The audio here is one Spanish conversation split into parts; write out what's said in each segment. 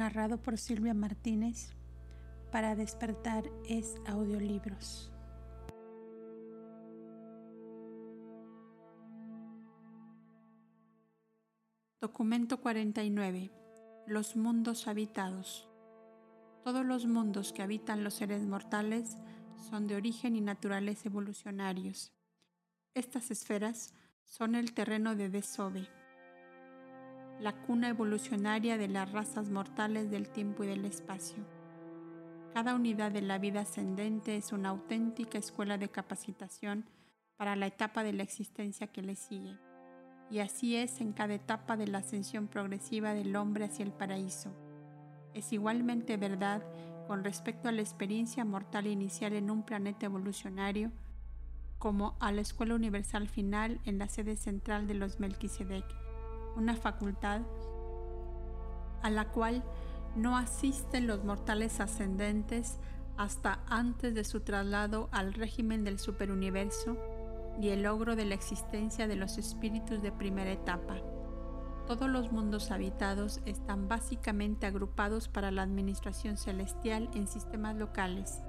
narrado por Silvia Martínez. Para despertar es audiolibros. Documento 49. Los mundos habitados. Todos los mundos que habitan los seres mortales son de origen y naturales evolucionarios. Estas esferas son el terreno de Desove la cuna evolucionaria de las razas mortales del tiempo y del espacio. Cada unidad de la vida ascendente es una auténtica escuela de capacitación para la etapa de la existencia que le sigue. Y así es en cada etapa de la ascensión progresiva del hombre hacia el paraíso. Es igualmente verdad con respecto a la experiencia mortal inicial en un planeta evolucionario, como a la escuela universal final en la sede central de los Melquisedec una facultad a la cual no asisten los mortales ascendentes hasta antes de su traslado al régimen del superuniverso y el logro de la existencia de los espíritus de primera etapa. Todos los mundos habitados están básicamente agrupados para la administración celestial en sistemas locales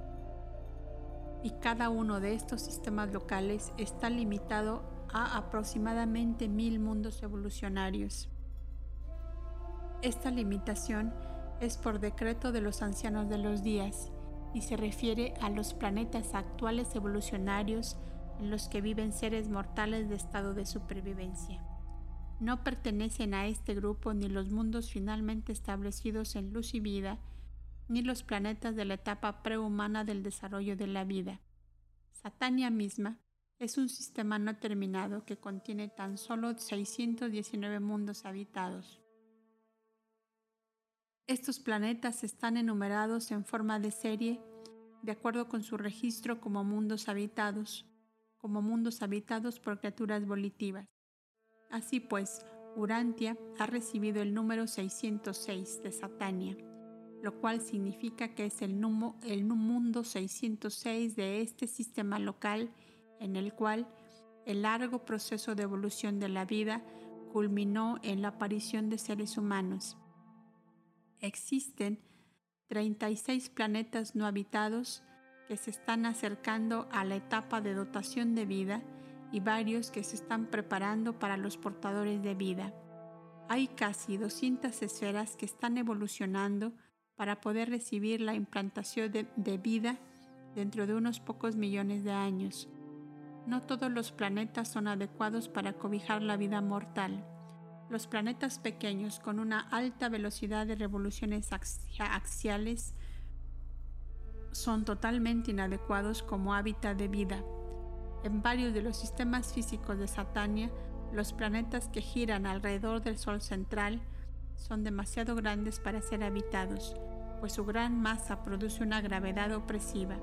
y cada uno de estos sistemas locales está limitado a aproximadamente mil mundos evolucionarios. Esta limitación es por decreto de los ancianos de los días y se refiere a los planetas actuales evolucionarios en los que viven seres mortales de estado de supervivencia. No pertenecen a este grupo ni los mundos finalmente establecidos en luz y vida, ni los planetas de la etapa prehumana del desarrollo de la vida. Satania misma es un sistema no terminado que contiene tan solo 619 mundos habitados. Estos planetas están enumerados en forma de serie de acuerdo con su registro como mundos habitados, como mundos habitados por criaturas volitivas. Así pues, Urantia ha recibido el número 606 de Satania, lo cual significa que es el, el mundo 606 de este sistema local en el cual el largo proceso de evolución de la vida culminó en la aparición de seres humanos. Existen 36 planetas no habitados que se están acercando a la etapa de dotación de vida y varios que se están preparando para los portadores de vida. Hay casi 200 esferas que están evolucionando para poder recibir la implantación de, de vida dentro de unos pocos millones de años. No todos los planetas son adecuados para cobijar la vida mortal. Los planetas pequeños con una alta velocidad de revoluciones axiales son totalmente inadecuados como hábitat de vida. En varios de los sistemas físicos de Satania, los planetas que giran alrededor del Sol central son demasiado grandes para ser habitados, pues su gran masa produce una gravedad opresiva.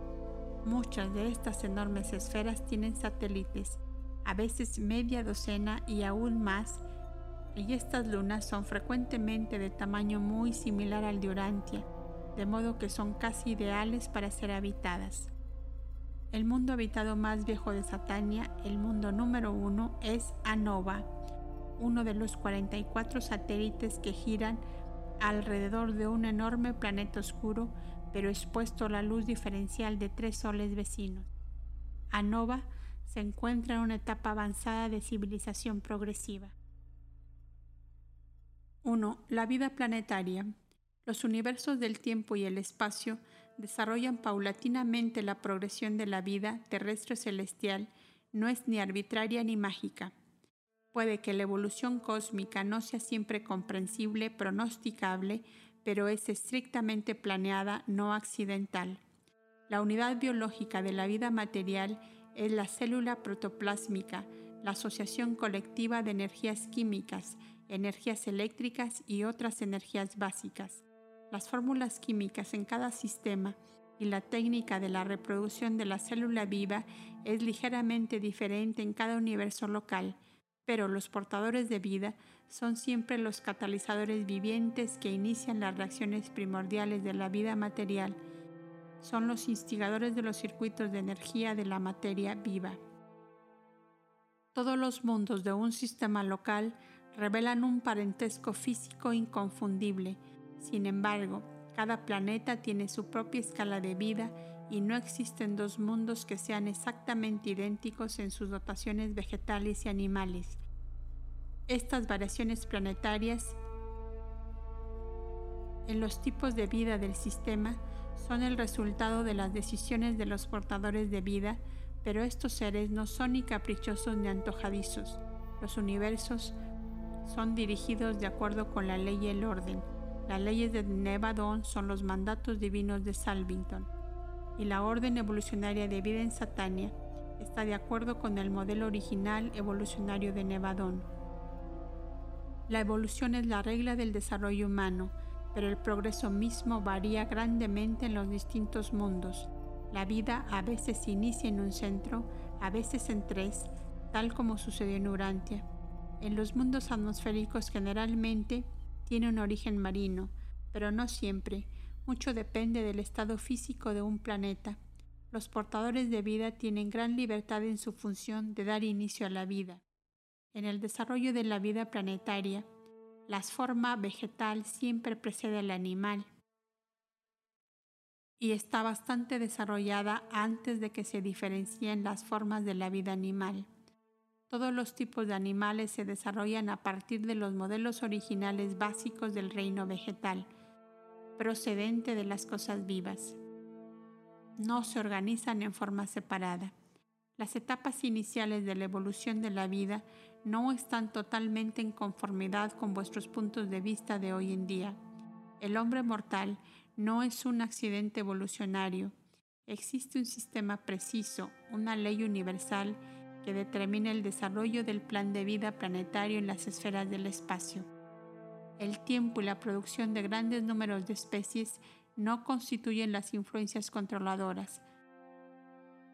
Muchas de estas enormes esferas tienen satélites, a veces media docena y aún más, y estas lunas son frecuentemente de tamaño muy similar al de Urantia, de modo que son casi ideales para ser habitadas. El mundo habitado más viejo de Satania, el mundo número uno, es Anova, uno de los 44 satélites que giran alrededor de un enorme planeta oscuro pero expuesto a la luz diferencial de tres soles vecinos. Anova se encuentra en una etapa avanzada de civilización progresiva. 1. La vida planetaria. Los universos del tiempo y el espacio desarrollan paulatinamente la progresión de la vida terrestre celestial, no es ni arbitraria ni mágica. Puede que la evolución cósmica no sea siempre comprensible, pronosticable, pero es estrictamente planeada, no accidental. La unidad biológica de la vida material es la célula protoplásmica, la asociación colectiva de energías químicas, energías eléctricas y otras energías básicas. Las fórmulas químicas en cada sistema y la técnica de la reproducción de la célula viva es ligeramente diferente en cada universo local, pero los portadores de vida son siempre los catalizadores vivientes que inician las reacciones primordiales de la vida material. Son los instigadores de los circuitos de energía de la materia viva. Todos los mundos de un sistema local revelan un parentesco físico inconfundible, Sin embargo, cada planeta tiene su propia escala de vida y no existen dos mundos que sean exactamente idénticos en sus dotaciones vegetales y animales. Estas variaciones planetarias en los tipos de vida del sistema son el resultado de las decisiones de los portadores de vida, pero estos seres no son ni caprichosos ni antojadizos. Los universos son dirigidos de acuerdo con la ley y el orden. Las leyes de Nevadon son los mandatos divinos de Salvington y la orden evolucionaria de vida en Satania está de acuerdo con el modelo original evolucionario de Nevadon. La evolución es la regla del desarrollo humano, pero el progreso mismo varía grandemente en los distintos mundos. La vida a veces inicia en un centro, a veces en tres, tal como sucedió en Urantia. En los mundos atmosféricos generalmente tiene un origen marino, pero no siempre. Mucho depende del estado físico de un planeta. Los portadores de vida tienen gran libertad en su función de dar inicio a la vida. En el desarrollo de la vida planetaria, la forma vegetal siempre precede al animal y está bastante desarrollada antes de que se diferencien las formas de la vida animal. Todos los tipos de animales se desarrollan a partir de los modelos originales básicos del reino vegetal, procedente de las cosas vivas. No se organizan en forma separada. Las etapas iniciales de la evolución de la vida no están totalmente en conformidad con vuestros puntos de vista de hoy en día. El hombre mortal no es un accidente evolucionario. Existe un sistema preciso, una ley universal que determina el desarrollo del plan de vida planetario en las esferas del espacio. El tiempo y la producción de grandes números de especies no constituyen las influencias controladoras.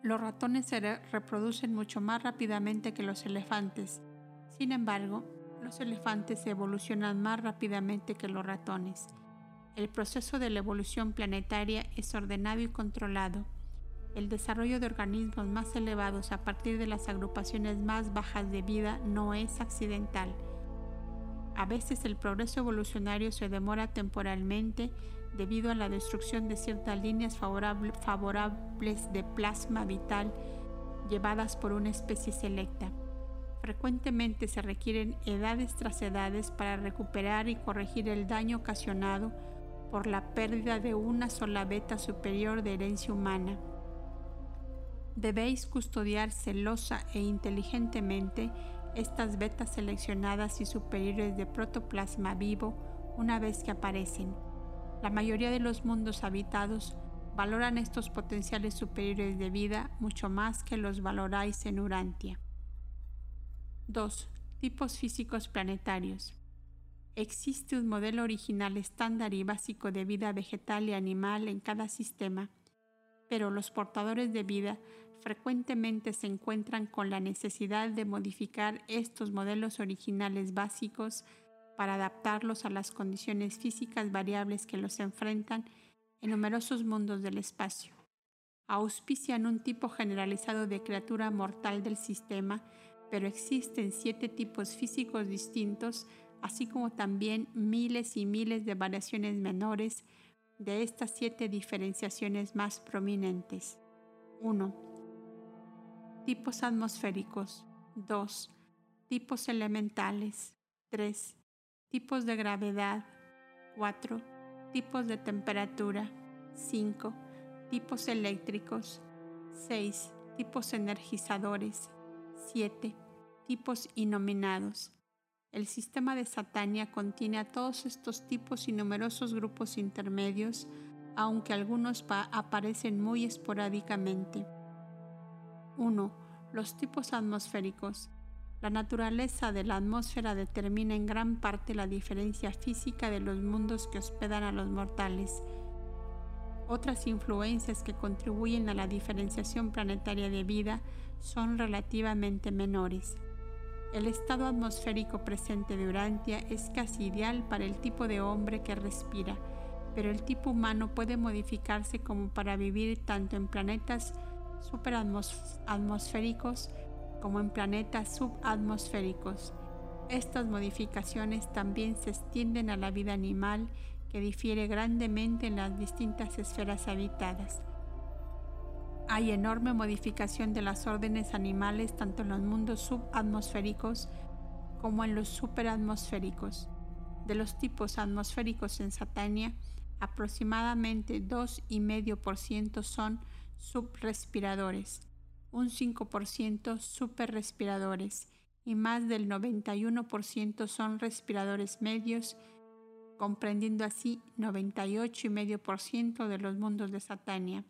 Los ratones se reproducen mucho más rápidamente que los elefantes. Sin embargo, los elefantes evolucionan más rápidamente que los ratones. El proceso de la evolución planetaria es ordenado y controlado el desarrollo de organismos más elevados a partir de las agrupaciones más bajas de vida no es accidental. A veces el progreso evolucionario se demora temporalmente debido a la destrucción de ciertas líneas favorables de plasma vital llevadas por una especie selecta. Frecuentemente se requieren edades tras edades para recuperar y corregir el daño ocasionado por la pérdida de una sola beta superior de herencia humana debéis custodiar celosa e inteligentemente estas betas seleccionadas y superiores de protoplasma vivo una vez que aparecen. La mayoría de los mundos habitados valoran estos potenciales superiores de vida mucho más que los valoráis en Urantia. 2. Tipos físicos planetarios. Existe un modelo original estándar y básico de vida vegetal y animal en cada sistema, pero los portadores de vida frecuentemente se encuentran con la necesidad de modificar estos modelos originales básicos para adaptarlos a las condiciones físicas variables que los enfrentan en numerosos mundos del espacio. Auspician un tipo generalizado de criatura mortal del sistema, pero existen siete tipos físicos distintos, así como también miles y miles de variaciones menores de estas siete diferenciaciones más prominentes. 1 tipos atmosféricos, 2. Tipos elementales, 3. Tipos de gravedad, 4. Tipos de temperatura, 5. Tipos eléctricos, 6. Tipos energizadores, 7. Tipos inominados. El sistema de Satania contiene a todos estos tipos y numerosos grupos intermedios, aunque algunos aparecen muy esporádicamente. 1. Los tipos atmosféricos. La naturaleza de la atmósfera determina en gran parte la diferencia física de los mundos que hospedan a los mortales. Otras influencias que contribuyen a la diferenciación planetaria de vida son relativamente menores. El estado atmosférico presente de Urantia es casi ideal para el tipo de hombre que respira, pero el tipo humano puede modificarse como para vivir tanto en planetas superatmosféricos como en planetas subatmosféricos. Estas modificaciones también se extienden a la vida animal que difiere grandemente en las distintas esferas habitadas. Hay enorme modificación de las órdenes animales tanto en los mundos subatmosféricos como en los superatmosféricos. De los tipos atmosféricos en Satania, aproximadamente 2,5% son subrespiradores, un 5% superrespiradores y más del 91% son respiradores medios, comprendiendo así 98,5% de los mundos de Satania.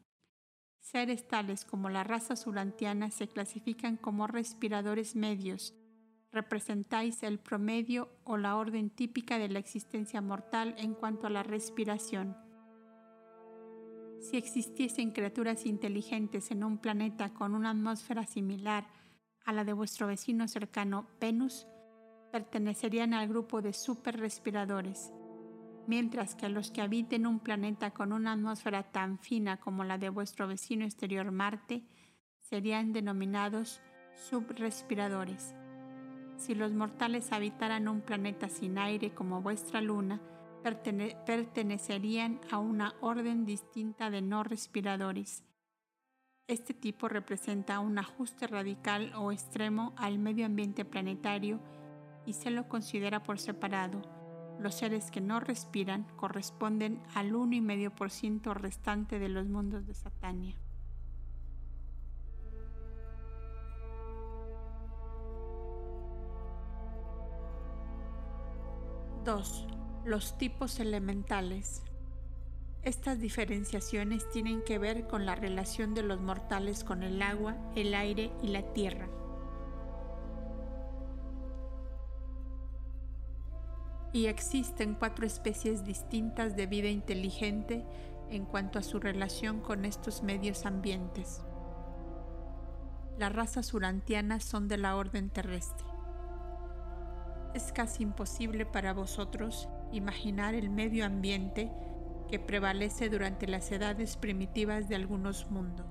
Seres tales como la raza surantiana se clasifican como respiradores medios. Representáis el promedio o la orden típica de la existencia mortal en cuanto a la respiración. Si existiesen criaturas inteligentes en un planeta con una atmósfera similar a la de vuestro vecino cercano Venus, pertenecerían al grupo de superrespiradores mientras que los que habiten un planeta con una atmósfera tan fina como la de vuestro vecino exterior Marte serían denominados subrespiradores. Si los mortales habitaran un planeta sin aire como vuestra luna, pertenecerían a una orden distinta de no respiradores. Este tipo representa un ajuste radical o extremo al medio ambiente planetario y se lo considera por separado los seres que no respiran corresponden al 1,5% restante de los mundos de Satania. Dos, Los tipos elementales. Estas diferenciaciones tienen que ver con la relación de los mortales con el agua, el aire y la tierra. y existen cuatro especies distintas de vida inteligente en cuanto a su relación con estos medios ambientes. Las razas urantianas son de la orden terrestre. Es casi imposible para vosotros imaginar el medio ambiente que prevalece durante las edades primitivas de algunos mundos.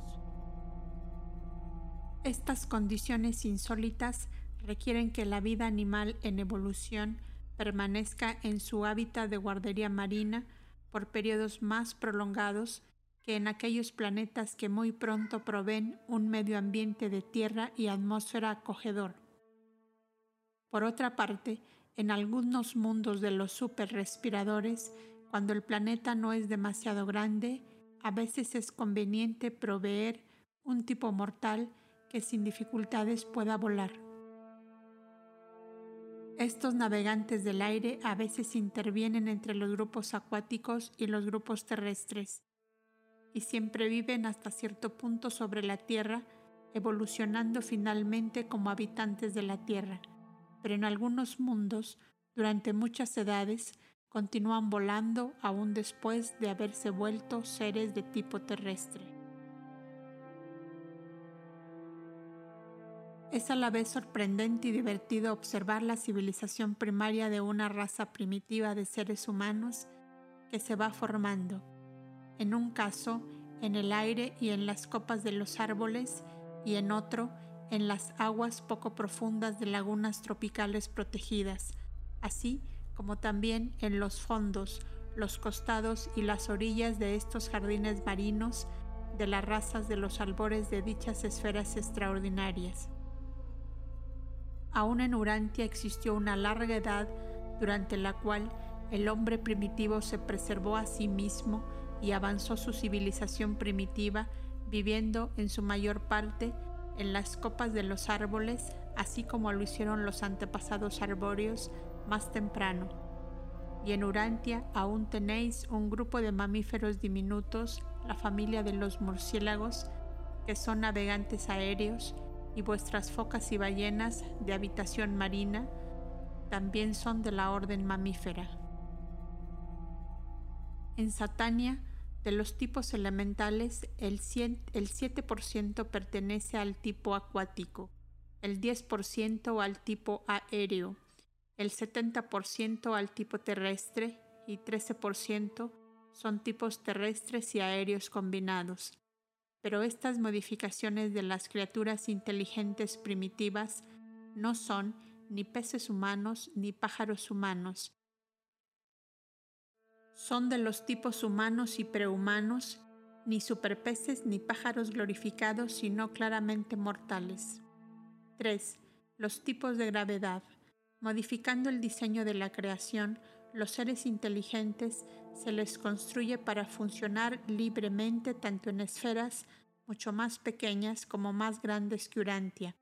Estas condiciones insólitas requieren que la vida animal en evolución permanezca en su hábitat de guardería marina por periodos más prolongados que en aquellos planetas que muy pronto proveen un medio ambiente de tierra y atmósfera acogedor. Por otra parte, en algunos mundos de los superrespiradores, cuando el planeta no es demasiado grande, a veces es conveniente proveer un tipo mortal que sin dificultades pueda volar. Estos navegantes del aire a veces intervienen entre los grupos acuáticos y los grupos terrestres y siempre viven hasta cierto punto sobre la Tierra, evolucionando finalmente como habitantes de la Tierra, pero en algunos mundos, durante muchas edades, continúan volando aún después de haberse vuelto seres de tipo terrestre. Es a la vez sorprendente y divertido observar la civilización primaria de una raza primitiva de seres humanos que se va formando, en un caso en el aire y en las copas de los árboles y en otro en las aguas poco profundas de lagunas tropicales protegidas, así como también en los fondos, los costados y las orillas de estos jardines marinos de las razas de los albores de dichas esferas extraordinarias. Aún en Urantia existió una larga edad durante la cual el hombre primitivo se preservó a sí mismo y avanzó su civilización primitiva, viviendo en su mayor parte en las copas de los árboles, así como lo hicieron los antepasados arbóreos más temprano. Y en Urantia aún tenéis un grupo de mamíferos diminutos, la familia de los murciélagos, que son navegantes aéreos y vuestras focas y ballenas de habitación marina también son de la orden mamífera. En Satania, de los tipos elementales, el, 7% pertenece al tipo acuático, el 10% al tipo aéreo, el 70% al tipo terrestre y 13% son tipos terrestres y aéreos combinados pero estas modificaciones de las criaturas inteligentes primitivas no son ni peces humanos ni pájaros humanos. Son de los tipos humanos y prehumanos, ni superpeces ni pájaros glorificados, sino claramente mortales. 3. Los tipos de gravedad. Modificando el diseño de la creación, los seres inteligentes se les construye para funcionar libremente tanto en esferas mucho más pequeñas como más grandes que Urantia,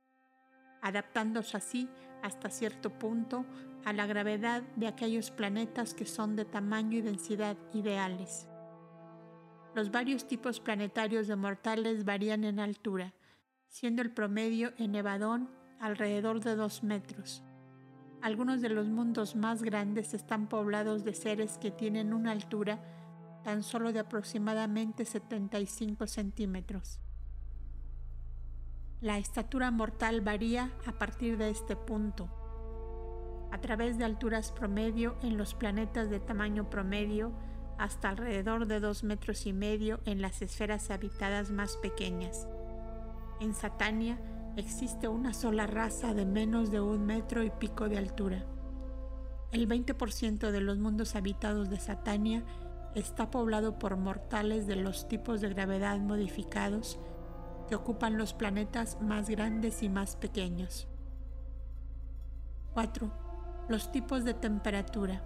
adaptándose así hasta cierto punto a la gravedad de aquellos planetas que son de tamaño y densidad ideales. Los varios tipos planetarios de mortales varían en altura, siendo el promedio en Evadón alrededor de 2 metros. Algunos de los mundos más grandes están poblados de seres que tienen una altura tan solo de aproximadamente 75 centímetros. La estatura mortal varía a partir de este punto. A través de alturas promedio en los planetas de tamaño promedio hasta alrededor de dos metros y medio en las esferas habitadas más pequeñas. En Satania existe una sola raza de menos de un metro y pico de altura. El 20% de los mundos habitados de Satania está poblado por mortales de los tipos de gravedad modificados que ocupan los planetas más grandes y más pequeños. 4. Los tipos de temperatura.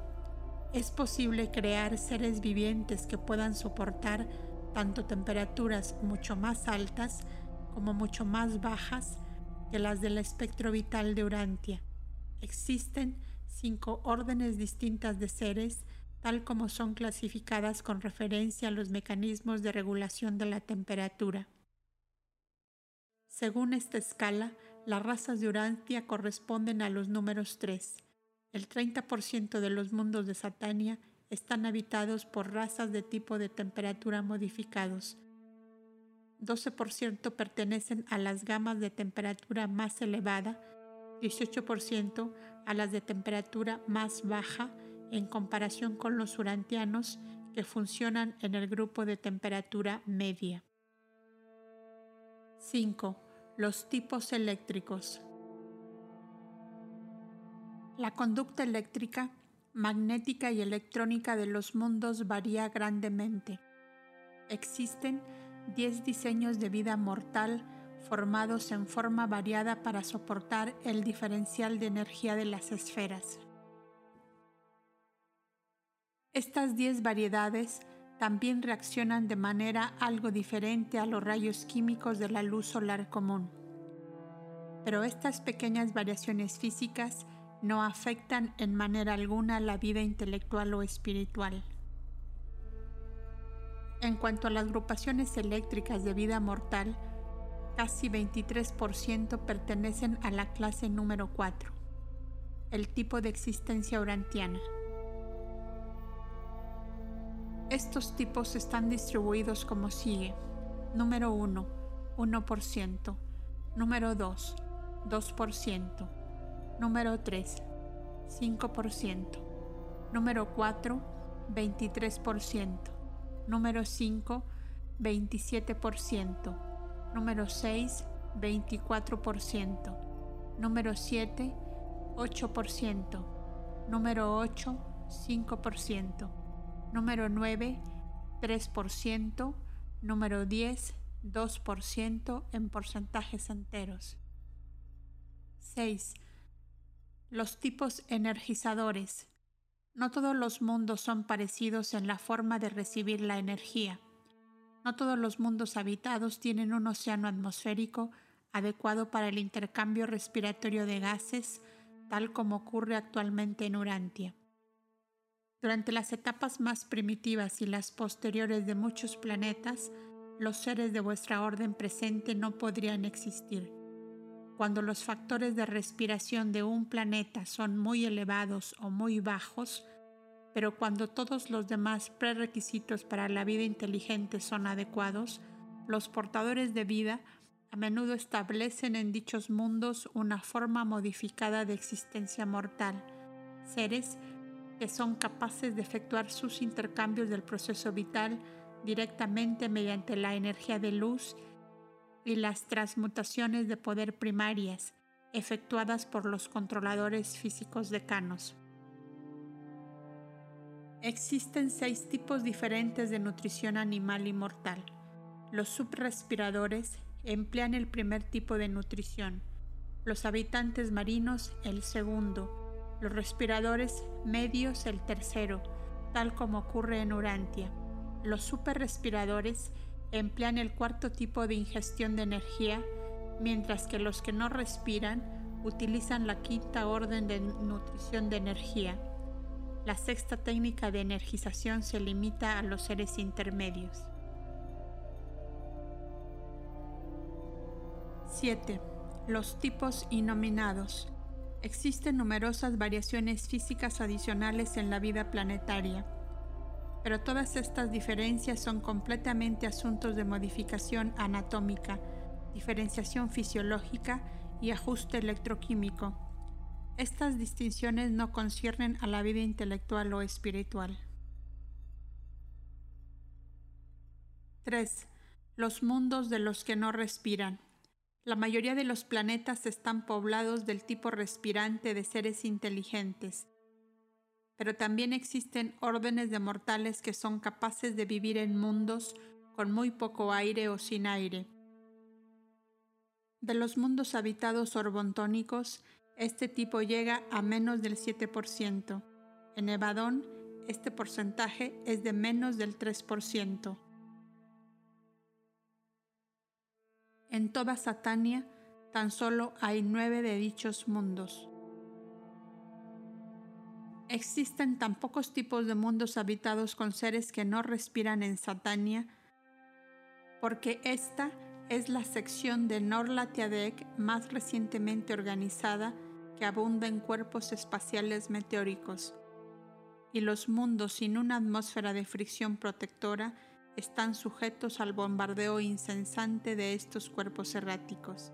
Es posible crear seres vivientes que puedan soportar tanto temperaturas mucho más altas como mucho más bajas que las del espectro vital de Urantia. Existen cinco órdenes distintas de seres tal como son clasificadas con referencia a los mecanismos de regulación de la temperatura. Según esta escala, las razas de Urantia corresponden a los números 3. El 30% de los mundos de Satania están habitados por razas de tipo de temperatura modificados. 12% pertenecen a las gamas de temperatura más elevada, 18% a las de temperatura más baja en comparación con los urantianos que funcionan en el grupo de temperatura media. 5. Los tipos eléctricos. La conducta eléctrica, magnética y electrónica de los mundos varía grandemente. Existen 10 diseños de vida mortal formados en forma variada para soportar el diferencial de energía de las esferas. Estas 10 variedades también reaccionan de manera algo diferente a los rayos químicos de la luz solar común. Pero estas pequeñas variaciones físicas no afectan en manera alguna la vida intelectual o espiritual. En cuanto a las agrupaciones eléctricas de vida mortal, casi 23% pertenecen a la clase número 4, el tipo de existencia urantiana. Estos tipos están distribuidos como sigue. Número 1, 1%. Número 2, 2%. Número 3, 5%. Número 4, 23%. Número 5, 27%. Número 6, 24%. Número 7, 8%. Número 8, 5% número 9, 3%, número 10, 2% en porcentajes enteros. 6. Los tipos energizadores. No todos los mundos son parecidos en la forma de recibir la energía. No todos los mundos habitados tienen un océano atmosférico adecuado para el intercambio respiratorio de gases, tal como ocurre actualmente en Urantia. Durante las etapas más primitivas y las posteriores de muchos planetas, los seres de vuestra orden presente no podrían existir. Cuando los factores de respiración de un planeta son muy elevados o muy bajos, pero cuando todos los demás prerequisitos para la vida inteligente son adecuados, los portadores de vida a menudo establecen en dichos mundos una forma modificada de existencia mortal, seres que son capaces de efectuar sus intercambios del proceso vital directamente mediante la energía de luz las transmutaciones de poder primarias efectuadas por los controladores físicos decanos. Existen seis tipos diferentes de nutrición animal y mortal. Los subrespiradores emplean el primer tipo de nutrición, los habitantes marinos el segundo, los respiradores medios el tercero, tal como ocurre en Urantia. Los superrespiradores emplean el cuarto tipo de ingestión de energía, mientras que los que no respiran utilizan la quinta orden de nutrición de energía. La sexta técnica de energización se limita a los seres intermedios. 7. Los tipos inominados. Existen numerosas variaciones físicas adicionales en la vida planetaria, pero todas estas diferencias son completamente asuntos de modificación anatómica, diferenciación fisiológica y ajuste electroquímico. Estas distinciones no conciernen a la vida intelectual o espiritual. 3. Los mundos de los que no respiran. La mayoría de los planetas están poblados del tipo respirante de seres inteligentes, pero también existen órdenes de mortales que son capaces de vivir en mundos con muy poco aire o sin aire. De los mundos habitados orbontónicos, este tipo llega a menos del 7%. En Evadón, este porcentaje es de menos del 3%. En toda Satania tan solo hay nueve de dichos mundos. Existen tan pocos tipos de mundos habitados con seres que no respiran en Satania, porque esta es la sección de Norlatiadec más recientemente organizada que abunda en cuerpos espaciales meteóricos, y los mundos sin una atmósfera de fricción protectora están sujetos al bombardeo incesante de estos cuerpos erráticos.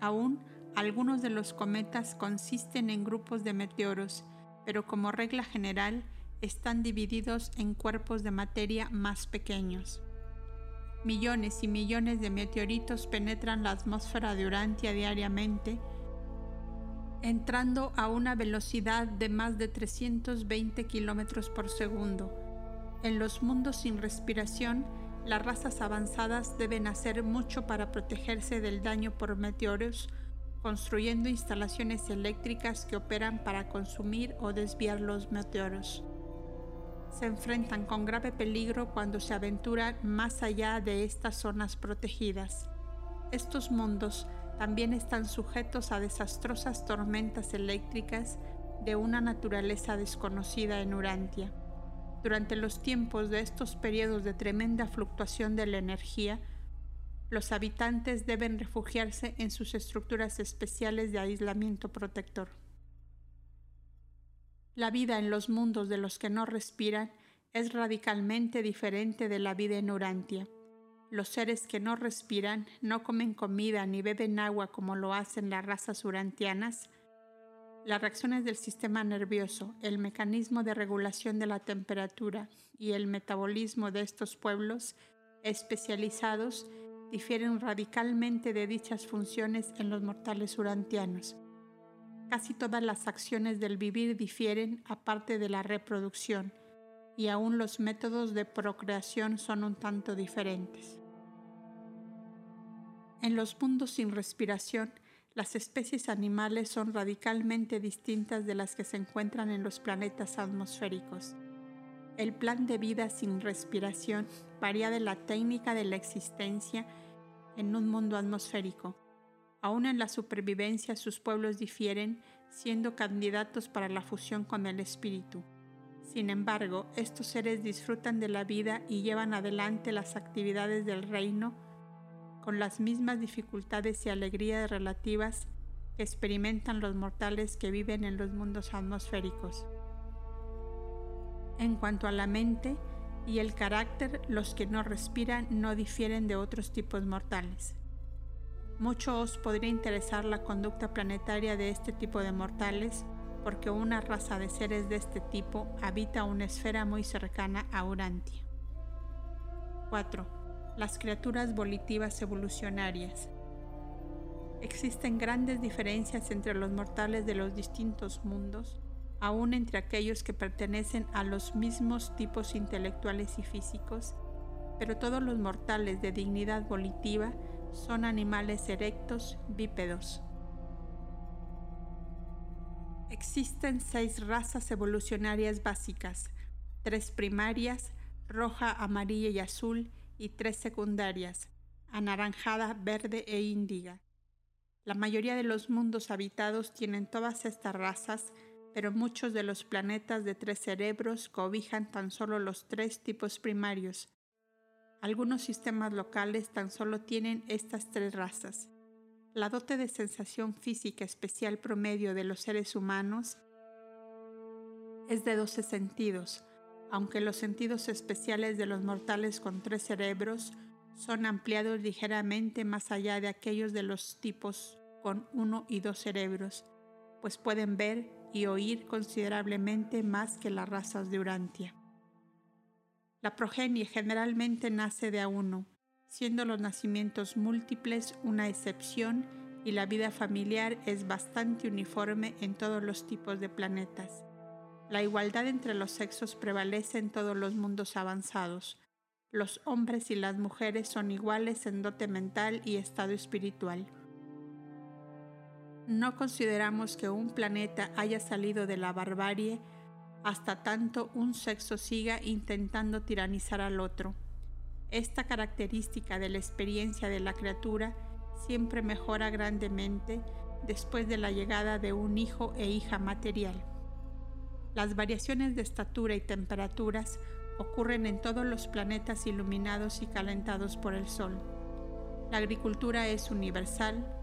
Aún algunos de los cometas consisten en grupos de meteoros, pero como regla general están divididos en cuerpos de materia más pequeños. Millones y millones de meteoritos penetran la atmósfera de Urantia diariamente, entrando a una velocidad de más de 320 kilómetros por segundo en los mundos sin respiración, las razas avanzadas deben hacer mucho para protegerse del daño por meteoros, construyendo instalaciones eléctricas que operan para consumir o desviar los meteoros. Se enfrentan con grave peligro cuando se aventuran más allá de estas zonas protegidas. Estos mundos también están sujetos a desastrosas tormentas eléctricas de una naturaleza desconocida en Urantia. Durante los tiempos de estos periodos de tremenda fluctuación de la energía, los habitantes deben refugiarse en sus estructuras especiales de aislamiento protector. La vida en los mundos de los que no respiran es radicalmente diferente de la vida en Urantia. Los seres que no respiran no comen comida ni beben agua como lo hacen las razas urantianas, las reacciones del sistema nervioso, el mecanismo de regulación de la temperatura y el metabolismo de estos pueblos especializados difieren radicalmente de dichas funciones en los mortales urantianos. Casi todas las acciones del vivir difieren aparte de la reproducción, y aún los métodos de procreación son un tanto diferentes. En los mundos sin respiración, las especies animales son radicalmente distintas de las que se encuentran en los planetas atmosféricos. El plan de vida sin respiración varía de la técnica de la existencia en un mundo atmosférico. Aún en la supervivencia sus pueblos difieren, siendo candidatos para la fusión con el espíritu. Sin embargo, estos seres disfrutan de la vida y llevan adelante las actividades del reino con las mismas dificultades y alegrías relativas que experimentan los mortales que viven en los mundos atmosféricos. En cuanto a la mente y el carácter, los que no respiran no difieren de otros tipos mortales. Mucho os podría interesar la conducta planetaria de este tipo de mortales, porque una raza de seres de este tipo habita una esfera muy cercana a Urantia. 4 las criaturas volitivas evolucionarias. Existen grandes diferencias entre los mortales de los distintos mundos, aún entre aquellos que pertenecen a los mismos tipos intelectuales y físicos, pero todos los mortales de dignidad volitiva son animales erectos bípedos. Existen seis razas evolucionarias básicas, tres primarias, roja, amarilla y azul, y tres secundarias, anaranjada, verde e índiga. La mayoría de los mundos habitados tienen todas estas razas, pero muchos de los planetas de tres cerebros cobijan tan solo los tres tipos primarios. Algunos sistemas locales tan solo tienen estas tres razas. La dote de sensación física especial promedio de los seres humanos es de 12 sentidos, aunque los sentidos especiales de los mortales con tres cerebros son ampliados ligeramente más allá de aquellos de los tipos con uno y dos cerebros, pues pueden ver y oír considerablemente más que las razas de Urantia. La progenie generalmente nace de a uno, siendo los nacimientos múltiples una excepción y la vida familiar es bastante uniforme en todos los tipos de planetas. La igualdad entre los sexos prevalece en todos los mundos avanzados. Los hombres y las mujeres son iguales en dote mental y estado espiritual. No consideramos que un planeta haya salido de la barbarie hasta tanto un sexo siga intentando tiranizar al otro. Esta característica de la experiencia de la criatura siempre mejora grandemente después de la llegada de un hijo e hija material. Las variaciones de estatura y temperaturas ocurren en todos los planetas iluminados y calentados por el Sol. La agricultura es universal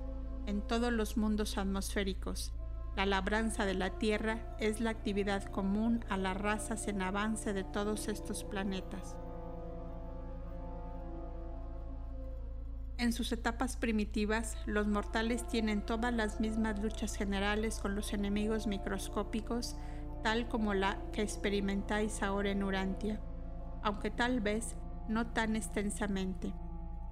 en todos los mundos atmosféricos. La labranza de la Tierra es la actividad común a las razas en avance de todos estos planetas. En sus etapas primitivas, los mortales tienen todas las mismas luchas generales con los enemigos microscópicos tal como la que experimentáis ahora en Urantia, aunque tal vez no tan extensamente.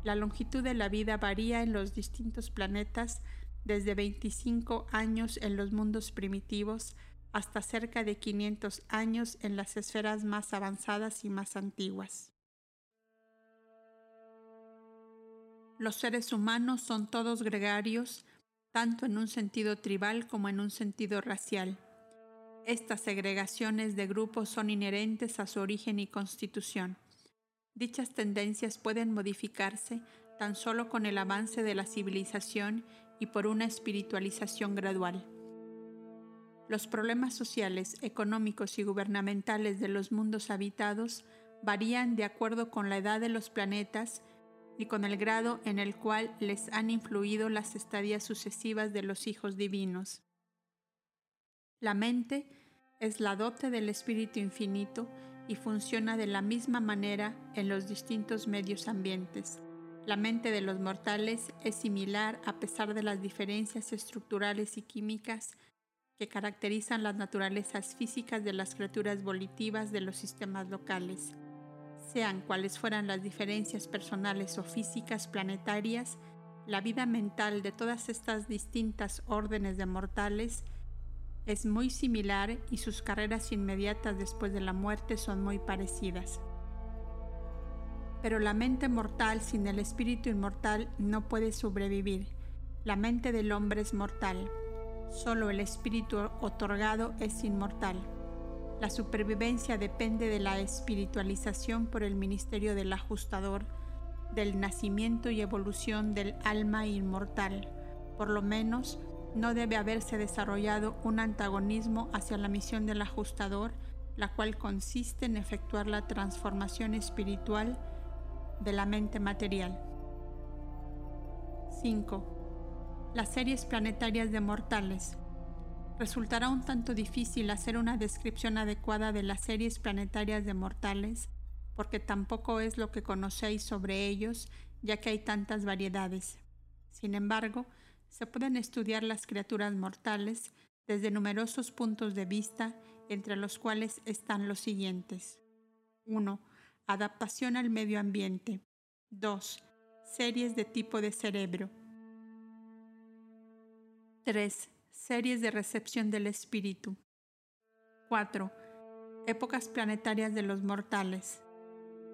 La longitud de la vida varía en los distintos planetas desde 25 años en los mundos primitivos hasta cerca de 500 años en las esferas más avanzadas y más antiguas. Los seres humanos son todos gregarios, tanto en un sentido tribal como en un sentido racial. Estas segregaciones de grupos son inherentes a su origen y constitución. Dichas tendencias pueden modificarse tan solo con el avance de la civilización y por una espiritualización gradual. Los problemas sociales, económicos y gubernamentales de los mundos habitados varían de acuerdo con la edad de los planetas y con el grado en el cual les han influido las estadías sucesivas de los hijos divinos. La mente es la dote del Espíritu Infinito y funciona de la misma manera en los distintos medios ambientes. La mente de los mortales es similar a pesar de las diferencias estructurales y químicas que caracterizan las naturalezas físicas de las criaturas volitivas de los sistemas locales. Sean cuales fueran las diferencias personales o físicas planetarias, la vida mental de todas estas distintas órdenes de mortales es muy similar y sus carreras inmediatas después de la muerte son muy parecidas. Pero la mente mortal sin el espíritu inmortal no puede sobrevivir. La mente del hombre es mortal. Solo el espíritu otorgado es inmortal. La supervivencia depende de la espiritualización por el ministerio del ajustador, del nacimiento y evolución del alma inmortal, por lo menos no debe haberse desarrollado un antagonismo hacia la misión del ajustador, la cual consiste en efectuar la transformación espiritual de la mente material. 5. Las series planetarias de mortales. Resultará un tanto difícil hacer una descripción adecuada de las series planetarias de mortales, porque tampoco es lo que conocéis sobre ellos, ya que hay tantas variedades. Sin embargo, se pueden estudiar las criaturas mortales desde numerosos puntos de vista, entre los cuales están los siguientes. 1. Adaptación al medio ambiente. 2. Series de tipo de cerebro. 3. Series de recepción del espíritu. 4. Épocas planetarias de los mortales.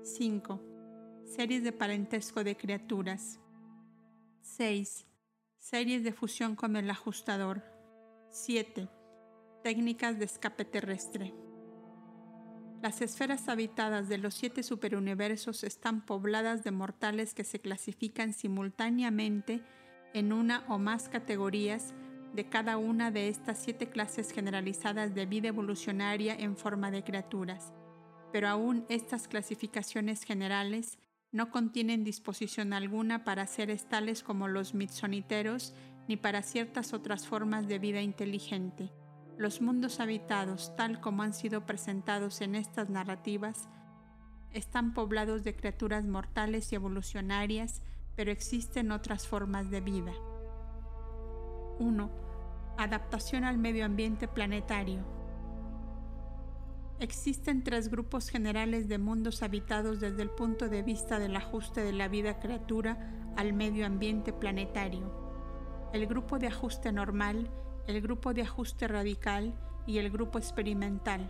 5. Series de parentesco de criaturas. 6. Series de fusión con el ajustador. 7. Técnicas de escape terrestre. Las esferas habitadas de los siete superuniversos están pobladas de mortales que se clasifican simultáneamente en una o más categorías de cada una de estas siete clases generalizadas de vida evolucionaria en forma de criaturas. Pero aún estas clasificaciones generales no contienen disposición alguna para seres tales como los mitsoniteros ni para ciertas otras formas de vida inteligente. Los mundos habitados, tal como han sido presentados en estas narrativas, están poblados de criaturas mortales y evolucionarias, pero existen otras formas de vida. 1. Adaptación al medio ambiente planetario. Existen tres grupos generales de mundos habitados desde el punto de vista del ajuste de la vida criatura al medio ambiente planetario. El grupo de ajuste normal el grupo de ajuste radical y el grupo experimental.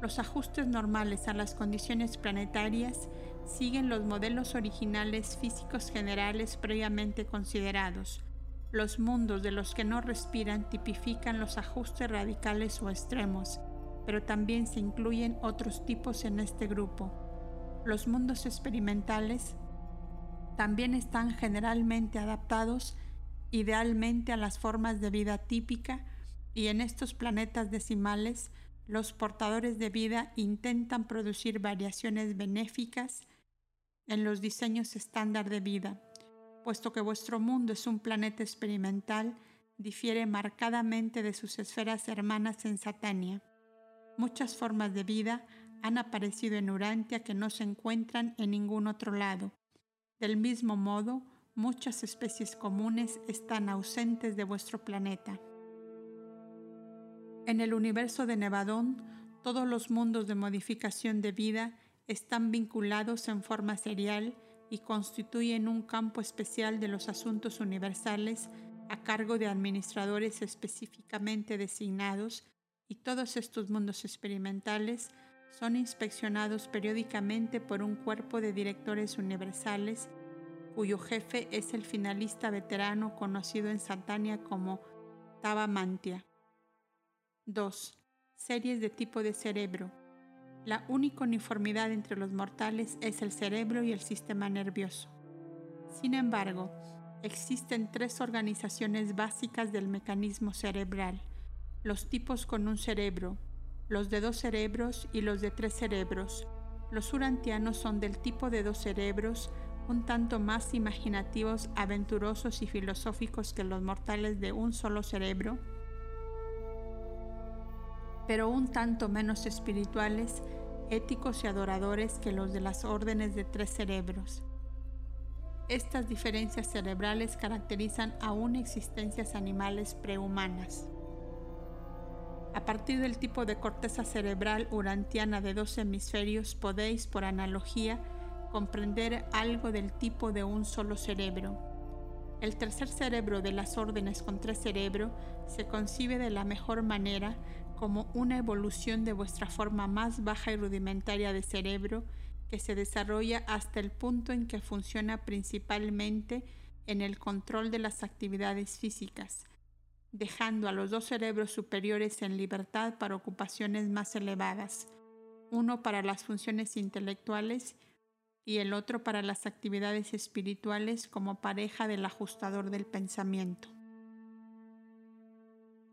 Los ajustes normales a las condiciones planetarias siguen los modelos originales físicos generales previamente considerados. Los mundos de los que no respiran tipifican los ajustes radicales o extremos, pero también se incluyen otros tipos en este grupo. Los mundos experimentales también están generalmente adaptados idealmente a las formas de vida típica y en estos planetas decimales los portadores de vida intentan producir variaciones benéficas en los diseños estándar de vida, puesto que vuestro mundo es un planeta experimental, difiere marcadamente de sus esferas hermanas en Satania. Muchas formas de vida han aparecido en Urantia que no se encuentran en ningún otro lado. Del mismo modo, muchas especies comunes están ausentes de vuestro planeta. En el universo de Nevadón, todos los mundos de modificación de vida están vinculados en forma serial y constituyen un campo especial de los asuntos universales a cargo de administradores específicamente designados y todos estos mundos experimentales son inspeccionados periódicamente por un cuerpo de directores universales cuyo jefe es el finalista veterano conocido en Santania como Tabamantia. 2. Series de tipo de cerebro. La única uniformidad entre los mortales es el cerebro y el sistema nervioso. Sin embargo, existen tres organizaciones básicas del mecanismo cerebral, los tipos con un cerebro, los de dos cerebros y los de tres cerebros. Los urantianos son del tipo de dos cerebros, un tanto más imaginativos, aventurosos y filosóficos que los mortales de un solo cerebro, pero un tanto menos espirituales, éticos y adoradores que los de las órdenes de tres cerebros. Estas diferencias cerebrales caracterizan aún existencias animales prehumanas. A partir del tipo de corteza cerebral urantiana de dos hemisferios podéis, por analogía, comprender algo del tipo de un solo cerebro. El tercer cerebro de las órdenes con tres cerebros se concibe de la mejor manera como una evolución de vuestra forma más baja y rudimentaria de cerebro que se desarrolla hasta el punto en que funciona principalmente en el control de las actividades físicas, dejando a los dos cerebros superiores en libertad para ocupaciones más elevadas, uno para las funciones intelectuales y el otro para las actividades espirituales como pareja del ajustador del pensamiento.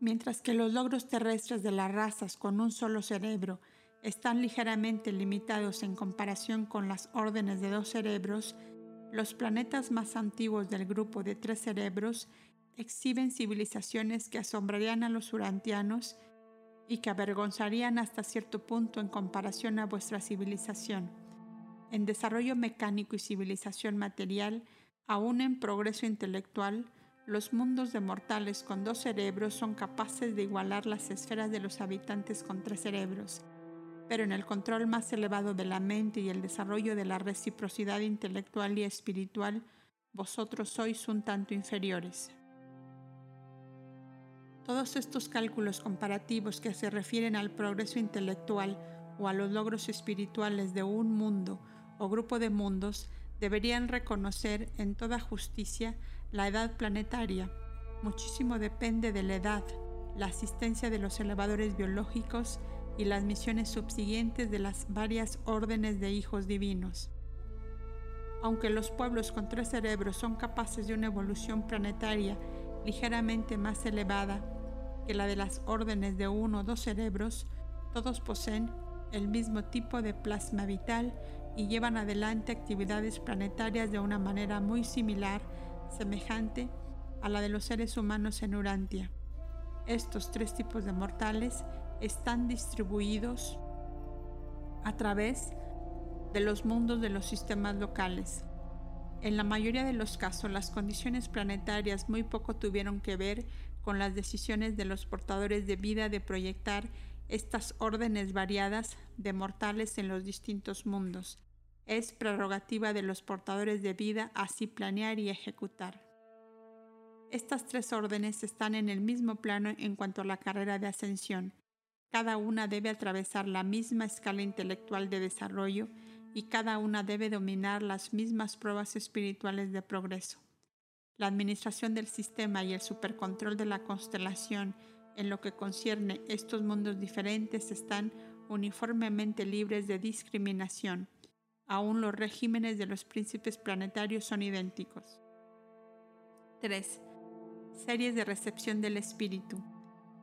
Mientras que los logros terrestres de las razas con un solo cerebro están ligeramente limitados en comparación con las órdenes de dos cerebros, los planetas más antiguos del grupo de tres cerebros exhiben civilizaciones que asombrarían a los urantianos y que avergonzarían hasta cierto punto en comparación a vuestra civilización en desarrollo mecánico y civilización material, aún en progreso intelectual, los mundos de mortales con dos cerebros son capaces de igualar las esferas de los habitantes con tres cerebros, pero en el control más elevado de la mente y el desarrollo de la reciprocidad intelectual y espiritual, vosotros sois un tanto inferiores. Todos estos cálculos comparativos que se refieren al progreso intelectual o a los logros espirituales de un mundo o grupo de mundos deberían reconocer en toda justicia la edad planetaria. Muchísimo depende de la edad, la asistencia de los elevadores biológicos y las misiones subsiguientes de las varias órdenes de hijos divinos. Aunque los pueblos con tres cerebros son capaces de una evolución planetaria ligeramente más elevada que la de las órdenes de uno o dos cerebros, todos poseen el mismo tipo de plasma vital y llevan adelante actividades planetarias de una manera muy similar, semejante a la de los seres humanos en Urantia. Estos tres tipos de mortales están distribuidos a través de los mundos de los sistemas locales. En la mayoría de los casos, las condiciones planetarias muy poco tuvieron que ver con las decisiones de los portadores de vida de proyectar estas órdenes variadas de mortales en los distintos mundos. Es prerrogativa de los portadores de vida así planear y ejecutar. Estas tres órdenes están en el mismo plano en cuanto a la carrera de ascensión. Cada una debe atravesar la misma escala intelectual de desarrollo y cada una debe dominar las mismas pruebas espirituales de progreso. La administración del sistema y el supercontrol de la constelación en lo que concierne estos mundos diferentes están uniformemente libres de discriminación. Aún los regímenes de los príncipes planetarios son idénticos. 3. Series de recepción del espíritu.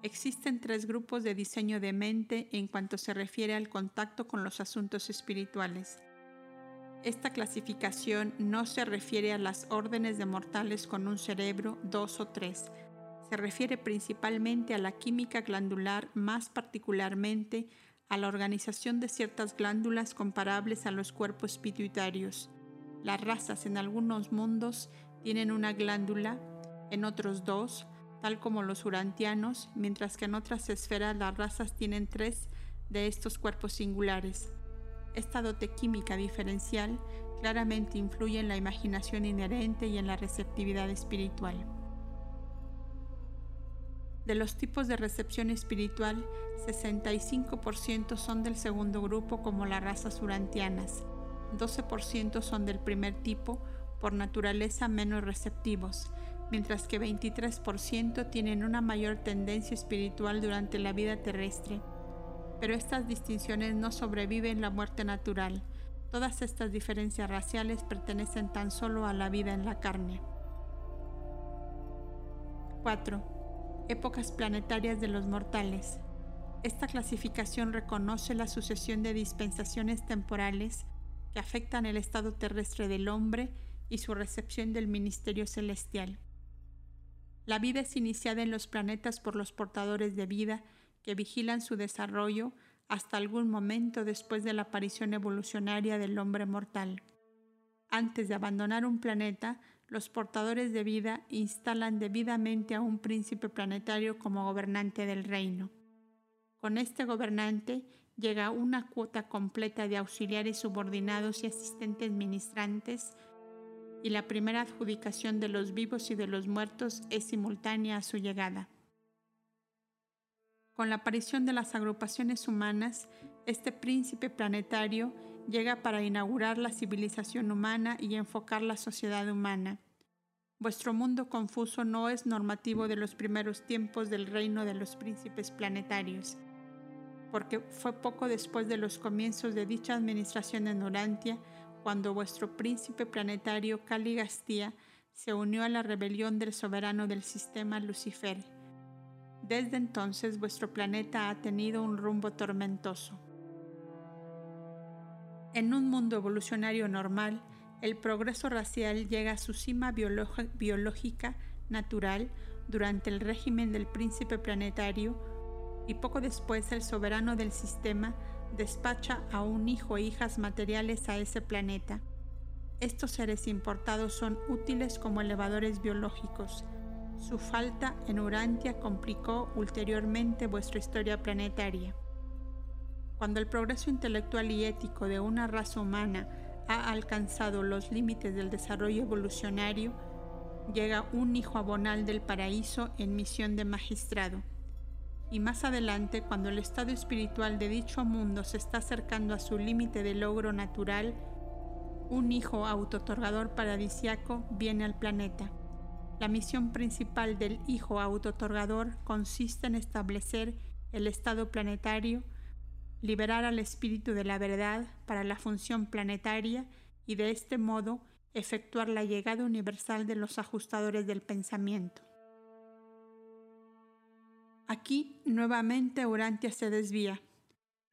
Existen tres grupos de diseño de mente en cuanto se refiere al contacto con los asuntos espirituales. Esta clasificación no se refiere a las órdenes de mortales con un cerebro, dos o tres, se refiere principalmente a la química glandular, más particularmente a la organización de ciertas glándulas comparables a los cuerpos pituitarios. Las razas en algunos mundos tienen una glándula, en otros dos, tal como los urantianos, mientras que en otras esferas las razas tienen tres de estos cuerpos singulares. Esta dote química diferencial claramente influye en la imaginación inherente y en la receptividad espiritual. De los tipos de recepción espiritual, 65% son del segundo grupo como las razas urantianas, 12% son del primer tipo, por naturaleza menos receptivos, mientras que 23% tienen una mayor tendencia espiritual durante la vida terrestre. Pero estas distinciones no sobreviven la muerte natural. Todas estas diferencias raciales pertenecen tan solo a la vida en la carne. 4 épocas planetarias de los mortales. Esta clasificación reconoce la sucesión de dispensaciones temporales que afectan el estado terrestre del hombre y su recepción del ministerio celestial. La vida es iniciada en los planetas por los portadores de vida que vigilan su desarrollo hasta algún momento después de la aparición evolucionaria del hombre mortal. Antes de abandonar un planeta, los portadores de vida instalan debidamente a un príncipe planetario como gobernante del reino. Con este gobernante llega una cuota completa de auxiliares subordinados y asistentes ministrantes y la primera adjudicación de los vivos y de los muertos es simultánea a su llegada. Con la aparición de las agrupaciones humanas, este príncipe planetario llega para inaugurar la civilización humana y enfocar la sociedad humana. Vuestro mundo confuso no es normativo de los primeros tiempos del reino de los príncipes planetarios, porque fue poco después de los comienzos de dicha administración en Orantia cuando vuestro príncipe planetario Caligastía se unió a la rebelión del soberano del sistema Lucifer. Desde entonces vuestro planeta ha tenido un rumbo tormentoso. En un mundo evolucionario normal, el progreso racial llega a su cima biológica natural durante el régimen del príncipe planetario y poco después el soberano del sistema despacha a un hijo e hijas materiales a ese planeta. Estos seres importados son útiles como elevadores biológicos. Su falta en Urantia complicó ulteriormente vuestra historia planetaria. Cuando el progreso intelectual y ético de una raza humana ha alcanzado los límites del desarrollo evolucionario, llega un hijo abonal del paraíso en misión de magistrado. Y más adelante, cuando el estado espiritual de dicho mundo se está acercando a su límite de logro natural, un hijo autotorgador paradisiaco viene al planeta. La misión principal del hijo autotorgador consiste en establecer el estado planetario, liberar al espíritu de la verdad para la función planetaria y de este modo efectuar la llegada universal de los ajustadores del pensamiento. Aquí nuevamente Urantia se desvía.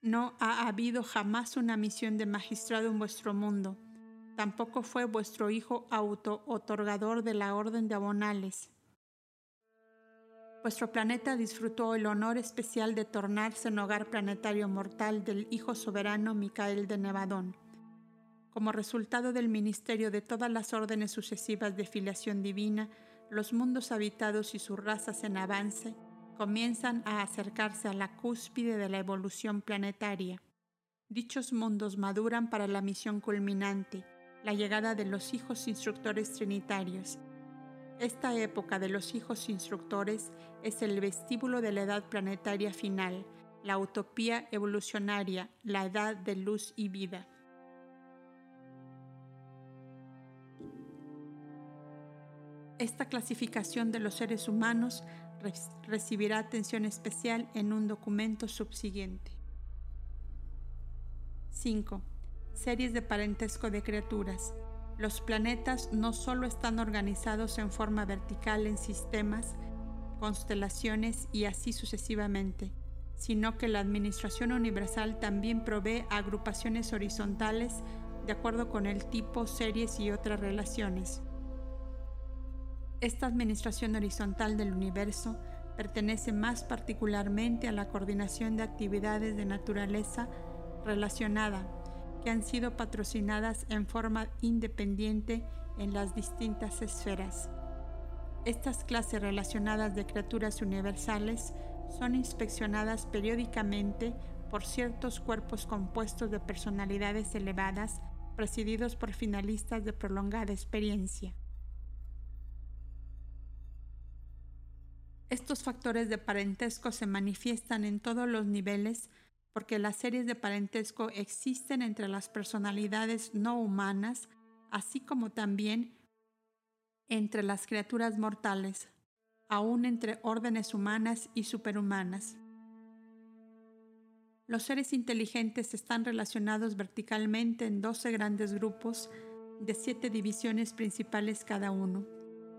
No ha habido jamás una misión de magistrado en vuestro mundo. Tampoco fue vuestro hijo auto-otorgador de la orden de abonales. Vuestro planeta disfrutó el honor especial de tornarse en hogar planetario mortal del Hijo Soberano Micael de Nevadón. Como resultado del ministerio de todas las órdenes sucesivas de filiación divina, los mundos habitados y sus razas en avance comienzan a acercarse a la cúspide de la evolución planetaria. Dichos mundos maduran para la misión culminante, la llegada de los hijos instructores trinitarios. Esta época de los hijos instructores es el vestíbulo de la edad planetaria final, la utopía evolucionaria, la edad de luz y vida. Esta clasificación de los seres humanos recibirá atención especial en un documento subsiguiente. 5 series de parentesco de criaturas. Los planetas no solo están organizados en forma vertical en sistemas, constelaciones y así sucesivamente, sino que la Administración Universal también provee agrupaciones horizontales de acuerdo con el tipo, series y otras relaciones. Esta Administración Horizontal del Universo pertenece más particularmente a la coordinación de actividades de naturaleza relacionada que han sido patrocinadas en forma independiente en las distintas esferas. Estas clases relacionadas de criaturas universales son inspeccionadas periódicamente por ciertos cuerpos compuestos de personalidades elevadas presididos por finalistas de prolongada experiencia. Estos factores de parentesco se manifiestan en todos los niveles porque las series de parentesco existen entre las personalidades no humanas, así como también entre las criaturas mortales, aún entre órdenes humanas y superhumanas. Los seres inteligentes están relacionados verticalmente en 12 grandes grupos de siete divisiones principales cada uno.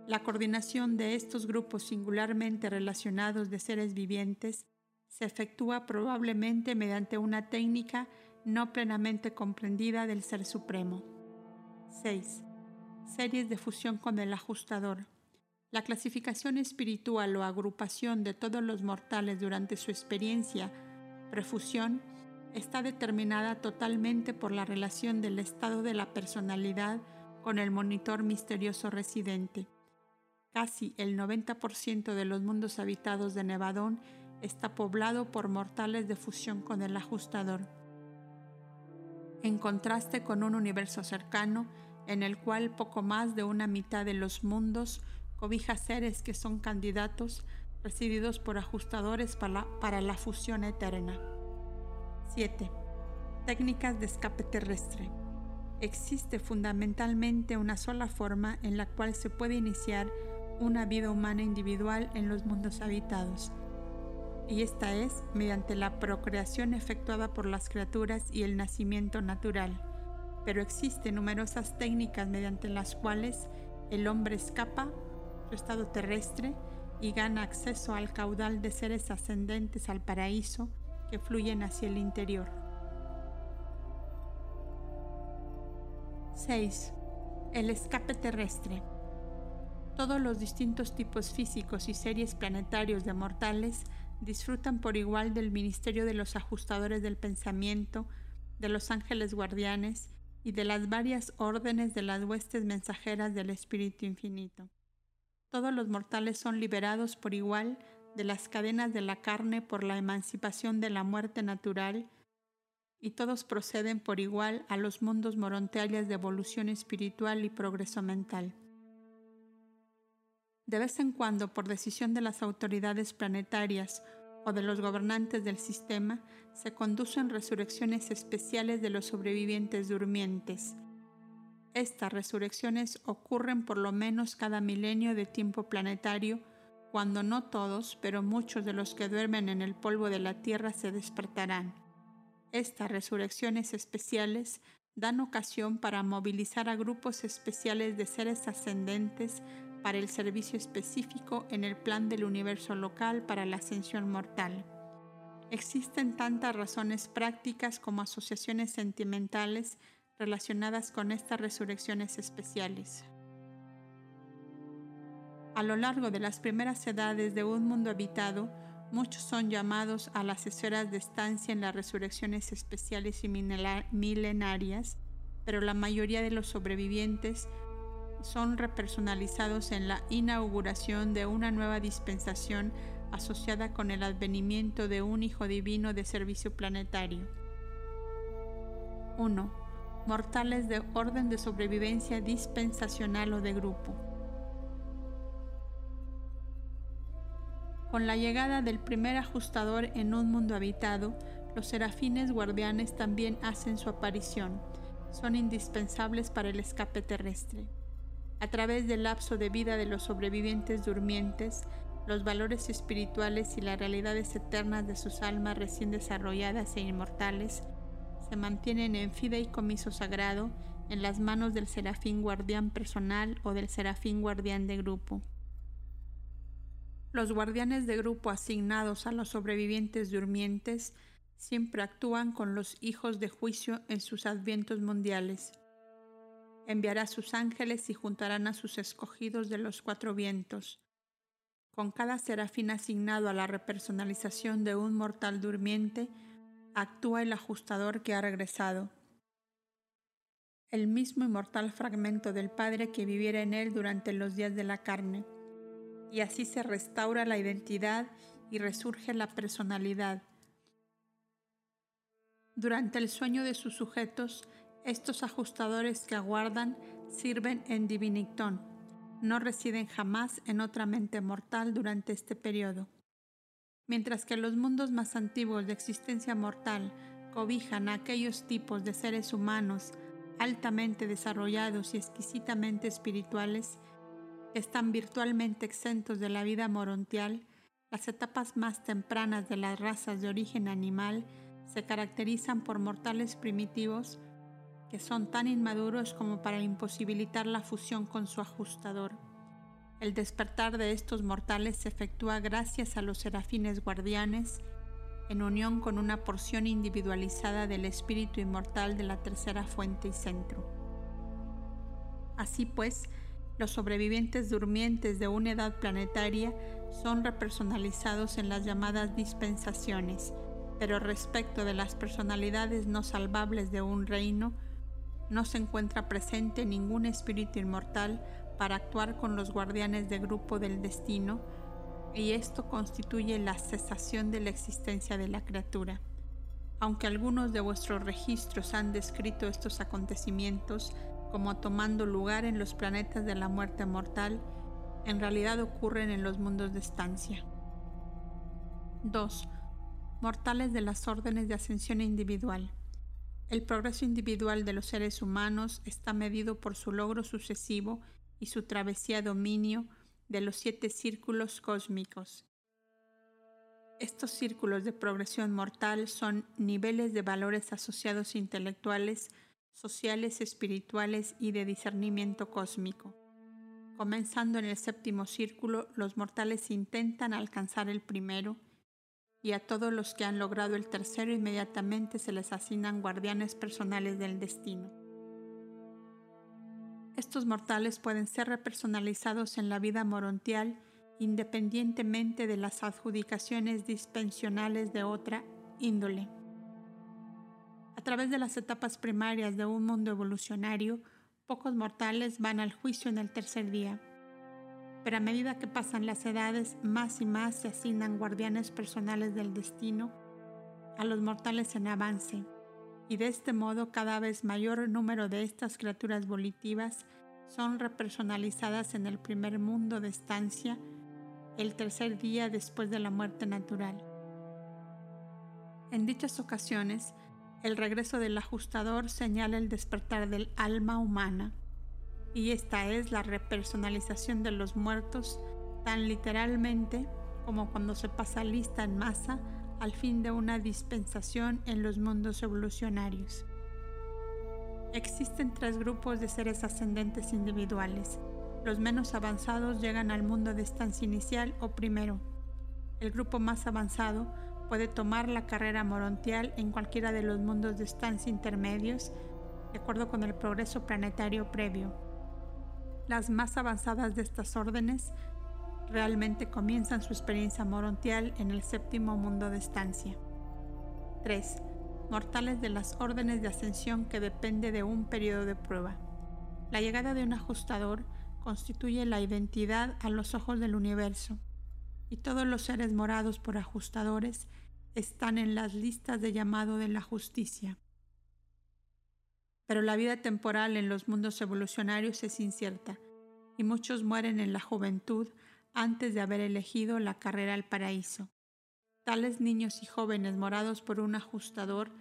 La coordinación de estos grupos singularmente relacionados de seres vivientes se efectúa probablemente mediante una técnica no plenamente comprendida del Ser Supremo. 6. Series de fusión con el ajustador. La clasificación espiritual o agrupación de todos los mortales durante su experiencia prefusión está determinada totalmente por la relación del estado de la personalidad con el monitor misterioso residente. Casi el 90% de los mundos habitados de Nevadón está poblado por mortales de fusión con el ajustador, en contraste con un universo cercano en el cual poco más de una mitad de los mundos cobija seres que son candidatos recibidos por ajustadores para para la fusión eterna. 7. Técnicas de escape terrestre. Existe fundamentalmente una sola forma en la cual se puede iniciar una vida humana individual en los mundos habitados y esta es mediante la procreación efectuada por las criaturas y el nacimiento natural. Pero existen numerosas técnicas mediante las cuales el hombre escapa su estado terrestre y gana acceso al caudal de seres ascendentes al paraíso que fluyen hacia el interior. 6. El escape terrestre. Todos los distintos tipos físicos y series planetarios de mortales disfrutan por igual del ministerio de los ajustadores del pensamiento, de los ángeles guardianes y de las varias órdenes de las huestes mensajeras del Espíritu Infinito. Todos los mortales son liberados por igual de las cadenas de la carne por la emancipación de la muerte natural y todos proceden por igual a los mundos moronteales de evolución espiritual y progreso mental. De vez en cuando, por decisión de las autoridades planetarias o de los gobernantes del sistema, se conducen resurrecciones especiales de los sobrevivientes durmientes. Estas resurrecciones ocurren por lo menos cada milenio de tiempo planetario, cuando no todos, pero muchos de los que duermen en el polvo de la Tierra se despertarán. Estas resurrecciones especiales dan ocasión para movilizar a grupos especiales de seres ascendentes para el servicio específico en el plan del universo local para la ascensión mortal. Existen tantas razones prácticas como asociaciones sentimentales relacionadas con estas resurrecciones especiales. A lo largo de las primeras edades de un mundo habitado, muchos son llamados a las esferas de estancia en las resurrecciones especiales y milenarias, pero la mayoría de los sobrevivientes son repersonalizados en la inauguración de una nueva dispensación asociada con el advenimiento de un Hijo Divino de servicio planetario. 1. Mortales de orden de sobrevivencia dispensacional o de grupo. Con la llegada del primer ajustador en un mundo habitado, los serafines guardianes también hacen su aparición. Son indispensables para el escape terrestre. A través del lapso de vida de los sobrevivientes durmientes, los valores espirituales y las realidades eternas de sus almas recién desarrolladas e inmortales se mantienen en fideicomiso sagrado en las manos del serafín guardián personal o del serafín guardián de grupo. Los guardianes de grupo asignados a los sobrevivientes durmientes siempre actúan con los hijos de juicio en sus advientos mundiales enviará sus ángeles y juntarán a sus escogidos de los cuatro vientos. Con cada serafín asignado a la repersonalización de un mortal durmiente, actúa el ajustador que ha regresado. El mismo inmortal fragmento del Padre que viviera en él durante los días de la carne. Y así se restaura la identidad y resurge la personalidad. Durante el sueño de sus sujetos, estos ajustadores que aguardan sirven en Divinictón. No residen jamás en otra mente mortal durante este periodo. Mientras que los mundos más antiguos de existencia mortal cobijan a aquellos tipos de seres humanos altamente desarrollados y exquisitamente espirituales, están virtualmente exentos de la vida morontial, las etapas más tempranas de las razas de origen animal se caracterizan por mortales primitivos que son tan inmaduros como para imposibilitar la fusión con su ajustador. El despertar de estos mortales se efectúa gracias a los serafines guardianes, en unión con una porción individualizada del espíritu inmortal de la tercera fuente y centro. Así pues, los sobrevivientes durmientes de una edad planetaria son repersonalizados en las llamadas dispensaciones, pero respecto de las personalidades no salvables de un reino, no se encuentra presente ningún espíritu inmortal para actuar con los guardianes de grupo del destino, y esto constituye la cesación de la existencia de la criatura. Aunque algunos de vuestros registros han descrito estos acontecimientos como tomando lugar en los planetas de la muerte mortal, en realidad ocurren en los mundos de estancia. 2. Mortales de las órdenes de ascensión individual. El progreso individual de los seres humanos está medido por su logro sucesivo y su travesía dominio de los siete círculos cósmicos. Estos círculos de progresión mortal son niveles de valores asociados intelectuales, sociales, espirituales y de discernimiento cósmico. Comenzando en el séptimo círculo, los mortales intentan alcanzar el primero, y a todos los que han logrado el tercero inmediatamente se les asignan guardianes personales del destino. Estos mortales pueden ser repersonalizados en la vida morontial independientemente de las adjudicaciones dispensionales de otra índole. A través de las etapas primarias de un mundo evolucionario, pocos mortales van al juicio en el tercer día pero a medida que pasan las edades, más y más se asignan guardianes personales del destino a los mortales en avance, y de este modo cada vez mayor número de estas criaturas volitivas son repersonalizadas en el primer mundo de estancia, el tercer día después de la muerte natural. En dichas ocasiones, el regreso del ajustador señala el despertar del alma humana, y esta es la repersonalización de los muertos tan literalmente como cuando se pasa lista en masa al fin de una dispensación en los mundos evolucionarios. Existen tres grupos de seres ascendentes individuales. Los menos avanzados llegan al mundo de estancia inicial o primero. El grupo más avanzado puede tomar la carrera morontial en cualquiera de los mundos de estancia intermedios, de acuerdo con el progreso planetario previo. Las más avanzadas de estas órdenes realmente comienzan su experiencia morontial en el séptimo mundo de estancia. 3. Mortales de las órdenes de ascensión que depende de un periodo de prueba. La llegada de un ajustador constituye la identidad a los ojos del universo, y todos los seres morados por ajustadores están en las listas de llamado de la justicia. Pero la vida temporal en los mundos evolucionarios es incierta, y muchos mueren en la juventud antes de haber elegido la carrera al paraíso. Tales niños y jóvenes morados por un ajustador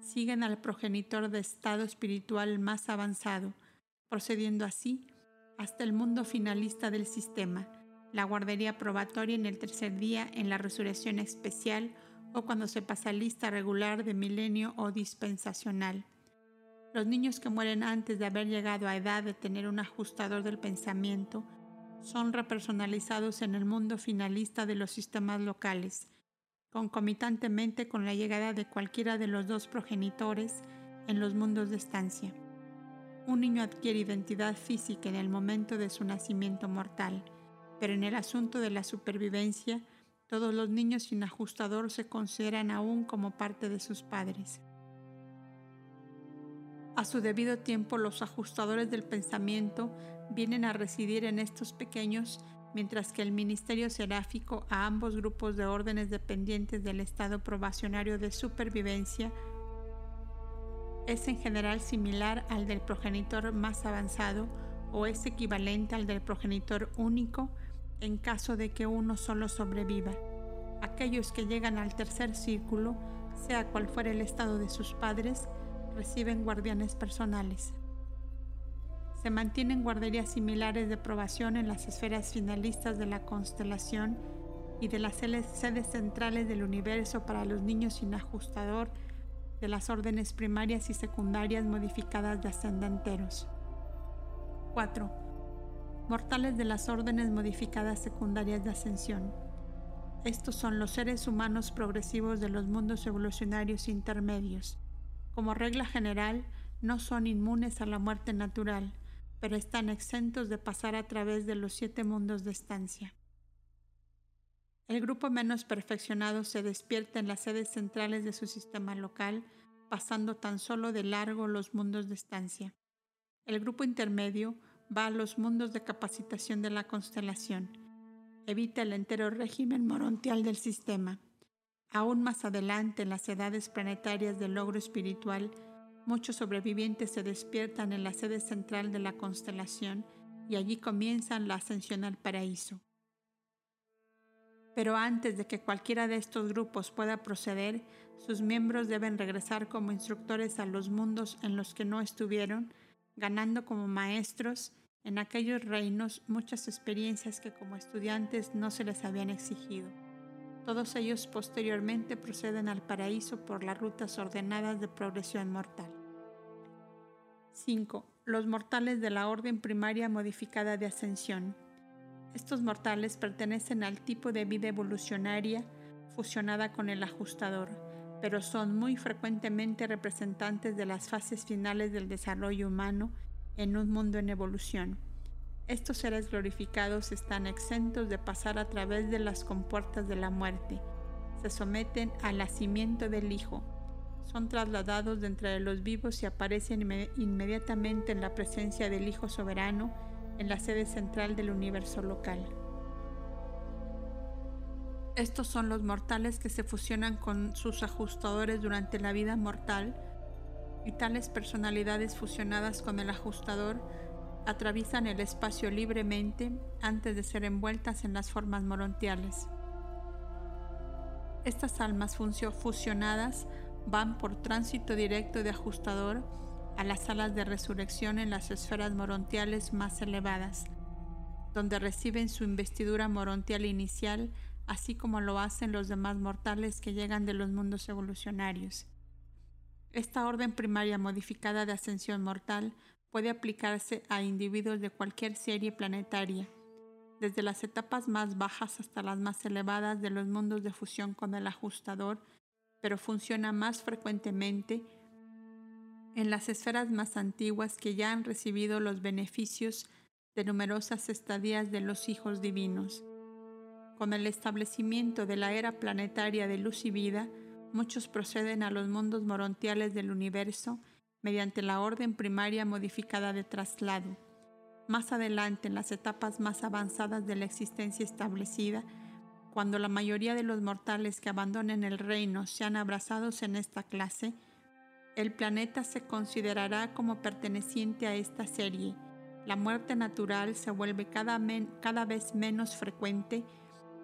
siguen al progenitor de estado espiritual más avanzado, procediendo así hasta el mundo finalista del sistema, la guardería probatoria en el tercer día en la resurrección especial o cuando se pasa lista regular de milenio o dispensacional. Los niños que mueren antes de haber llegado a edad de tener un ajustador del pensamiento son repersonalizados en el mundo finalista de los sistemas locales, concomitantemente con la llegada de cualquiera de los dos progenitores en los mundos de estancia. Un niño adquiere identidad física en el momento de su nacimiento mortal, pero en el asunto de la supervivencia, todos los niños sin ajustador se consideran aún como parte de sus padres. A su debido tiempo, los ajustadores del pensamiento vienen a residir en estos pequeños, mientras que el ministerio seráfico a ambos grupos de órdenes dependientes del estado probacionario de supervivencia es en general similar al del progenitor más avanzado o es equivalente al del progenitor único en caso de que uno solo sobreviva. Aquellos que llegan al tercer círculo, sea cual fuera el estado de sus padres, reciben guardianes personales. Se mantienen guarderías similares de probación en las esferas finalistas de la constelación y de las sedes centrales del universo para los niños sin ajustador de las órdenes primarias y secundarias modificadas de ascendanteros. 4. Mortales de las órdenes modificadas secundarias de ascensión. Estos son los seres humanos progresivos de los mundos evolucionarios intermedios. Como regla general, no son inmunes a la muerte natural, pero están exentos de pasar a través de los siete mundos de estancia. El grupo menos perfeccionado se despierta en las sedes centrales de su sistema local, pasando tan solo de largo los mundos de estancia. El grupo intermedio va a los mundos de capacitación de la constelación. Evita el entero régimen morontial del sistema. Aún más adelante, en las edades planetarias del logro espiritual, Muchos sobrevivientes se despiertan en la sede central de la constelación y allí comienzan la ascensión al paraíso. Pero antes de que cualquiera de estos grupos pueda proceder, sus miembros deben regresar como instructores a los mundos en los que no estuvieron, ganando como maestros en aquellos reinos muchas experiencias que como estudiantes no se les habían exigido. Todos ellos posteriormente proceden al paraíso por las rutas ordenadas de progresión mortal. 5. Los mortales de la orden primaria modificada de ascensión. Estos mortales pertenecen al tipo de vida evolucionaria fusionada con el ajustador, pero son muy frecuentemente representantes de las fases finales del desarrollo humano en un mundo en evolución estos seres glorificados están exentos de pasar a través de las compuertas de la muerte. Se someten al nacimiento del Hijo. Son trasladados de entre los vivos y aparecen inmediatamente en la presencia del Hijo soberano en la sede central del universo local. Estos son los mortales que se fusionan con sus ajustadores durante la vida mortal y tales personalidades fusionadas con el ajustador atraviesan el espacio libremente antes de ser envueltas en las formas morontiales. Estas almas fusionadas van por tránsito directo de ajustador a las salas de resurrección en las esferas morontiales más elevadas, donde reciben su investidura morontial inicial, así como lo hacen los demás mortales que llegan de los mundos evolucionarios. Esta orden primaria modificada de ascensión mortal puede aplicarse a individuos de cualquier serie planetaria, desde las etapas más bajas hasta las más elevadas de los mundos de fusión con el ajustador, pero funciona más frecuentemente en las esferas más antiguas que ya han recibido los beneficios de numerosas estadías de los hijos divinos. Con el establecimiento de la era planetaria de luz y vida, muchos proceden a los mundos morontiales del universo mediante la orden primaria modificada de traslado. Más adelante, en las etapas más avanzadas de la existencia establecida, cuando la mayoría de los mortales que abandonen el reino sean abrazados en esta clase, el planeta se considerará como perteneciente a esta serie. La muerte natural se vuelve cada, cada vez menos frecuente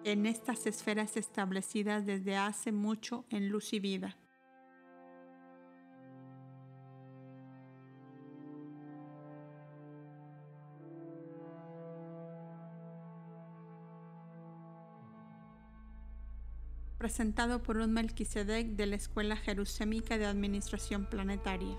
en estas esferas establecidas desde hace mucho en luz y vida. Presentado por un Melquisedec de la Escuela Jerusémica de Administración Planetaria.